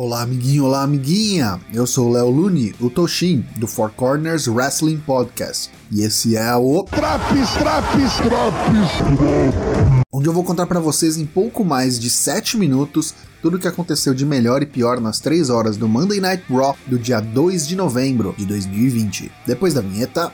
Olá, amiguinho, olá, amiguinha! Eu sou o Léo Lune, o Toshin, do Four Corners Wrestling Podcast. E esse é o Traps, Traps, Traps! Onde eu vou contar para vocês em pouco mais de 7 minutos tudo o que aconteceu de melhor e pior nas 3 horas do Monday Night Raw do dia 2 de novembro de 2020. Depois da vinheta.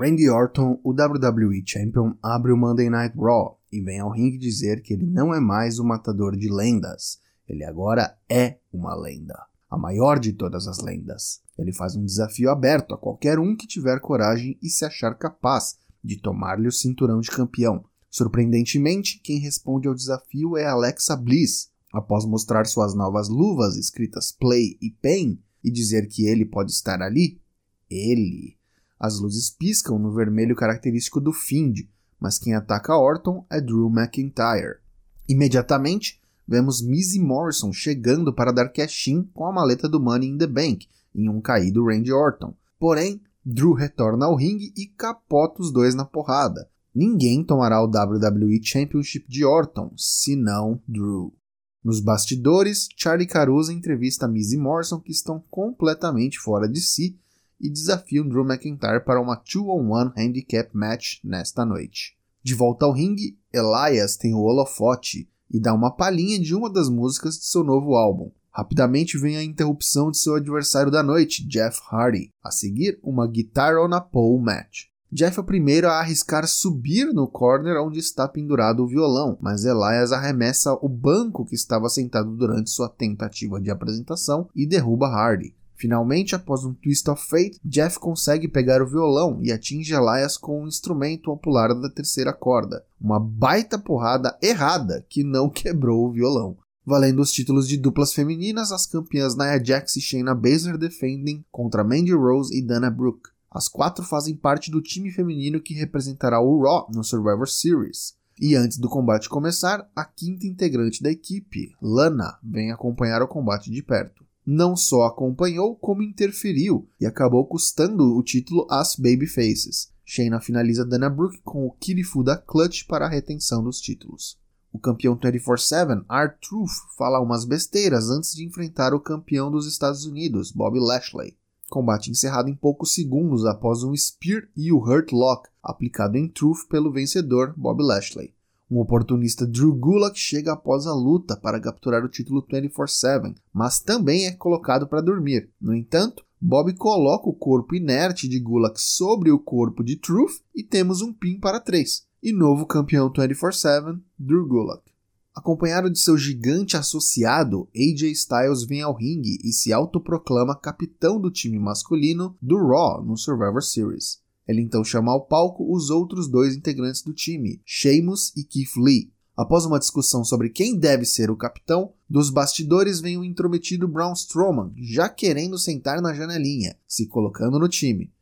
Randy Orton, o WWE Champion, abre o Monday Night Raw e vem ao ringue dizer que ele não é mais o matador de lendas, ele agora é uma lenda, a maior de todas as lendas. Ele faz um desafio aberto a qualquer um que tiver coragem e se achar capaz de tomar-lhe o cinturão de campeão. Surpreendentemente, quem responde ao desafio é Alexa Bliss. Após mostrar suas novas luvas escritas Play e Pain e dizer que ele pode estar ali, ele as luzes piscam no vermelho característico do Find, mas quem ataca Orton é Drew McIntyre. Imediatamente, vemos Mizzy Morrison chegando para dar cash-in com a maleta do Money in the Bank, em um caído Randy Orton. Porém, Drew retorna ao ringue e capota os dois na porrada. Ninguém tomará o WWE Championship de Orton, senão Drew. Nos bastidores, Charlie Caruso entrevista Mizzy Morrison que estão completamente fora de si e desafiam Drew McIntyre para uma 2-on-1 handicap match nesta noite. De volta ao ringue, Elias tem o holofote e dá uma palhinha de uma das músicas de seu novo álbum. Rapidamente vem a interrupção de seu adversário da noite, Jeff Hardy. A seguir, uma Guitar on a Pole match. Jeff é o primeiro a arriscar subir no corner onde está pendurado o violão, mas Elias arremessa o banco que estava sentado durante sua tentativa de apresentação e derruba Hardy. Finalmente, após um twist of fate, Jeff consegue pegar o violão e atinge Elias com um instrumento ao pular da terceira corda. Uma baita porrada errada que não quebrou o violão. Valendo os títulos de duplas femininas, as campeãs Nia Jax e Shayna Baszler defendem contra Mandy Rose e Dana Brooke. As quatro fazem parte do time feminino que representará o Raw no Survivor Series. E antes do combate começar, a quinta integrante da equipe, Lana, vem acompanhar o combate de perto não só acompanhou, como interferiu e acabou custando o título às Babyfaces. Shayna finaliza Dana Brooke com o Kirifu da Clutch para a retenção dos títulos. O campeão 24-7, R-Truth, fala umas besteiras antes de enfrentar o campeão dos Estados Unidos, Bobby Lashley. Combate encerrado em poucos segundos após um Spear e o Hurt Lock aplicado em Truth pelo vencedor, Bobby Lashley. Um oportunista Drew Gulak chega após a luta para capturar o título 24/7, mas também é colocado para dormir. No entanto, Bob coloca o corpo inerte de Gulak sobre o corpo de Truth e temos um pin para três. E novo campeão 24/7, Drew Gulak. Acompanhado de seu gigante associado, AJ Styles vem ao ringue e se autoproclama capitão do time masculino do Raw no Survivor Series. Ele então chama ao palco os outros dois integrantes do time, Sheamus e Keith Lee. Após uma discussão sobre quem deve ser o capitão, dos bastidores vem o intrometido Braun Strowman, já querendo sentar na janelinha, se colocando no time.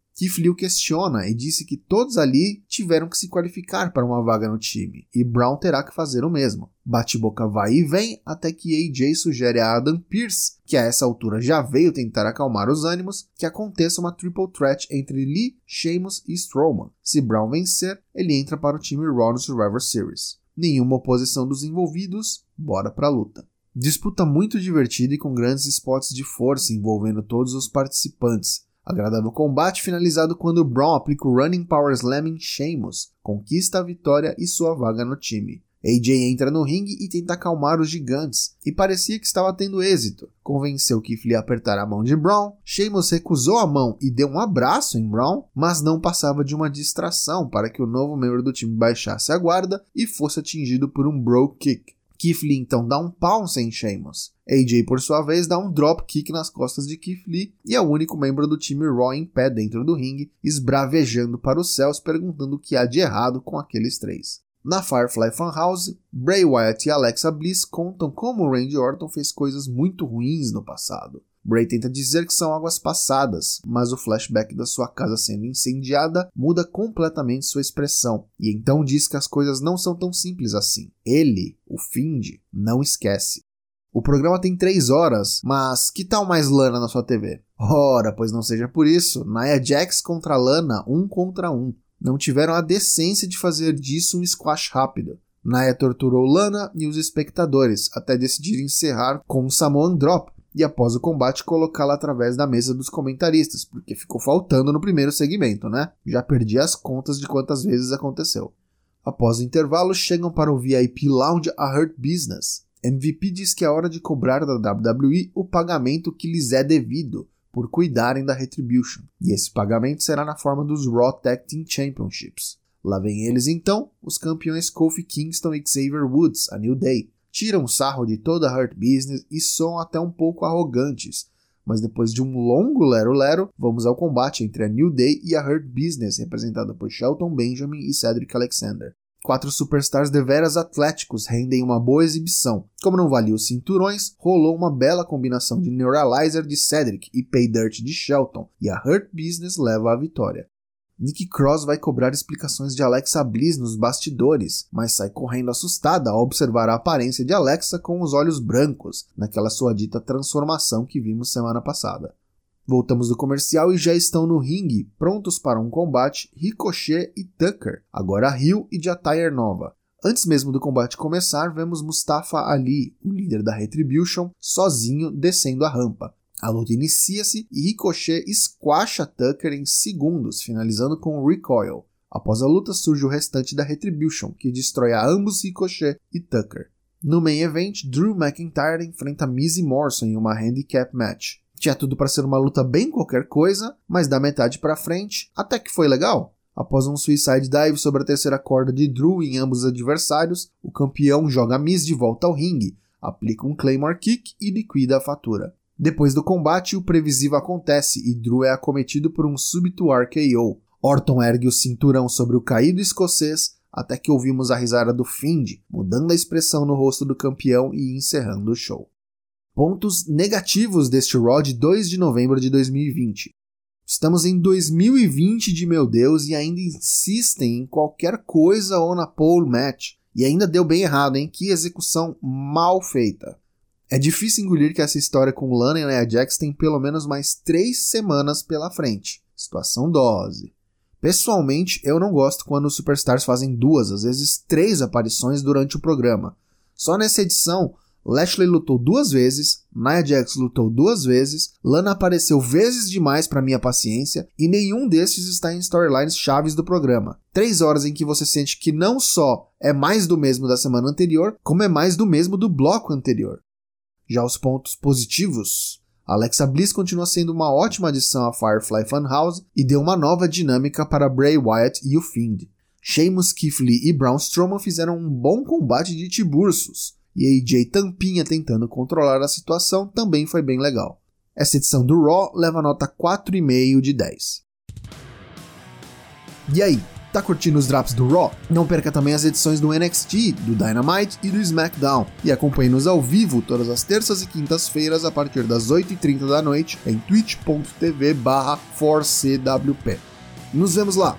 O questiona e disse que todos ali tiveram que se qualificar para uma vaga no time, e Brown terá que fazer o mesmo. Bate-boca vai e vem até que AJ sugere a Adam Pearce, que a essa altura já veio tentar acalmar os ânimos, que aconteça uma triple threat entre Lee, Sheamus e Strowman. Se Brown vencer, ele entra para o time Raw no Survivor Series. Nenhuma oposição dos envolvidos, bora pra luta. Disputa muito divertida e com grandes spots de força envolvendo todos os participantes, Agradável combate finalizado quando Braun aplica o Running Power Slam em Sheamus, conquista a vitória e sua vaga no time. AJ entra no ringue e tenta acalmar os gigantes, e parecia que estava tendo êxito. Convenceu Keith Lee a apertar a mão de Braun, Sheamus recusou a mão e deu um abraço em Braun, mas não passava de uma distração para que o novo membro do time baixasse a guarda e fosse atingido por um Bro Kick. Keith Lee então dá um pounce em Sheamus. AJ, por sua vez, dá um drop kick nas costas de Keith Lee e é o único membro do time Raw em pé dentro do ringue, esbravejando para os céus, perguntando o que há de errado com aqueles três. Na Firefly Funhouse, Bray Wyatt e Alexa Bliss contam como Randy Orton fez coisas muito ruins no passado. Bray tenta dizer que são águas passadas, mas o flashback da sua casa sendo incendiada muda completamente sua expressão, e então diz que as coisas não são tão simples assim. Ele, o Find, não esquece. O programa tem 3 horas, mas que tal mais Lana na sua TV? Ora, pois não seja por isso, Nia Jax contra Lana, um contra um. Não tiveram a decência de fazer disso um squash rápido. Naya torturou Lana e os espectadores até decidir encerrar com um Samoan Drop e após o combate colocá-la através da mesa dos comentaristas, porque ficou faltando no primeiro segmento, né? Já perdi as contas de quantas vezes aconteceu. Após o intervalo, chegam para o VIP Lounge a Hurt Business. MVP diz que é hora de cobrar da WWE o pagamento que lhes é devido por cuidarem da Retribution, e esse pagamento será na forma dos Raw Tag Team Championships. Lá vem eles então, os campeões Kofi Kingston e Xavier Woods, a New Day. Tiram sarro de toda a Hurt Business e são até um pouco arrogantes, mas depois de um longo lero-lero, vamos ao combate entre a New Day e a Hurt Business, representada por Shelton Benjamin e Cedric Alexander. Quatro superstars deveras atléticos rendem uma boa exibição. Como não valia os cinturões, rolou uma bela combinação de Neuralizer de Cedric e Pay Dirt de Shelton, e a Hurt Business leva a vitória. Nick Cross vai cobrar explicações de Alexa Bliss nos bastidores, mas sai correndo assustada ao observar a aparência de Alexa com os olhos brancos, naquela sua dita transformação que vimos semana passada. Voltamos do comercial e já estão no ringue, prontos para um combate Ricochet e Tucker, agora Rio e de attire nova. Antes mesmo do combate começar, vemos Mustafa Ali, o líder da Retribution, sozinho descendo a rampa. A luta inicia-se e Ricochet squasha Tucker em segundos, finalizando com o Recoil. Após a luta surge o restante da Retribution, que destrói a ambos Ricochet e Tucker. No main event, Drew McIntyre enfrenta Mizzy Morrison em uma handicap match. Tinha tudo para ser uma luta bem qualquer coisa, mas da metade para frente, até que foi legal. Após um suicide dive sobre a terceira corda de Drew em ambos os adversários, o campeão joga Miz de volta ao ringue, aplica um Claymore Kick e liquida a fatura. Depois do combate, o previsível acontece e Drew é acometido por um súbito RKO. Orton ergue o cinturão sobre o caído escocês até que ouvimos a risada do Find, mudando a expressão no rosto do campeão e encerrando o show. Pontos negativos deste Raw de 2 de novembro de 2020. Estamos em 2020 de meu Deus e ainda insistem em qualquer coisa ou na pole match. E ainda deu bem errado, hein? Que execução mal feita. É difícil engolir que essa história com Lana e Nia Jax tem pelo menos mais três semanas pela frente. Situação dose. Pessoalmente, eu não gosto quando os superstars fazem duas, às vezes três aparições durante o programa. Só nessa edição, Lashley lutou duas vezes, Nia Jax lutou duas vezes, Lana apareceu vezes demais para minha paciência e nenhum desses está em storylines chaves do programa. Três horas em que você sente que não só é mais do mesmo da semana anterior, como é mais do mesmo do bloco anterior. Já os pontos positivos, Alexa Bliss continua sendo uma ótima adição a Firefly Funhouse e deu uma nova dinâmica para Bray Wyatt e o Fiend. Sheamus, Keith Lee e Braun Strowman fizeram um bom combate de tibursos, e AJ Tampinha tentando controlar a situação também foi bem legal. Essa edição do Raw leva nota 4,5 de 10. E aí, Tá curtindo os drops do Raw? Não perca também as edições do NXT, do Dynamite e do SmackDown. E acompanhe-nos ao vivo todas as terças e quintas-feiras a partir das 8h30 da noite em twitch.tv barra 4CWP. Nos vemos lá!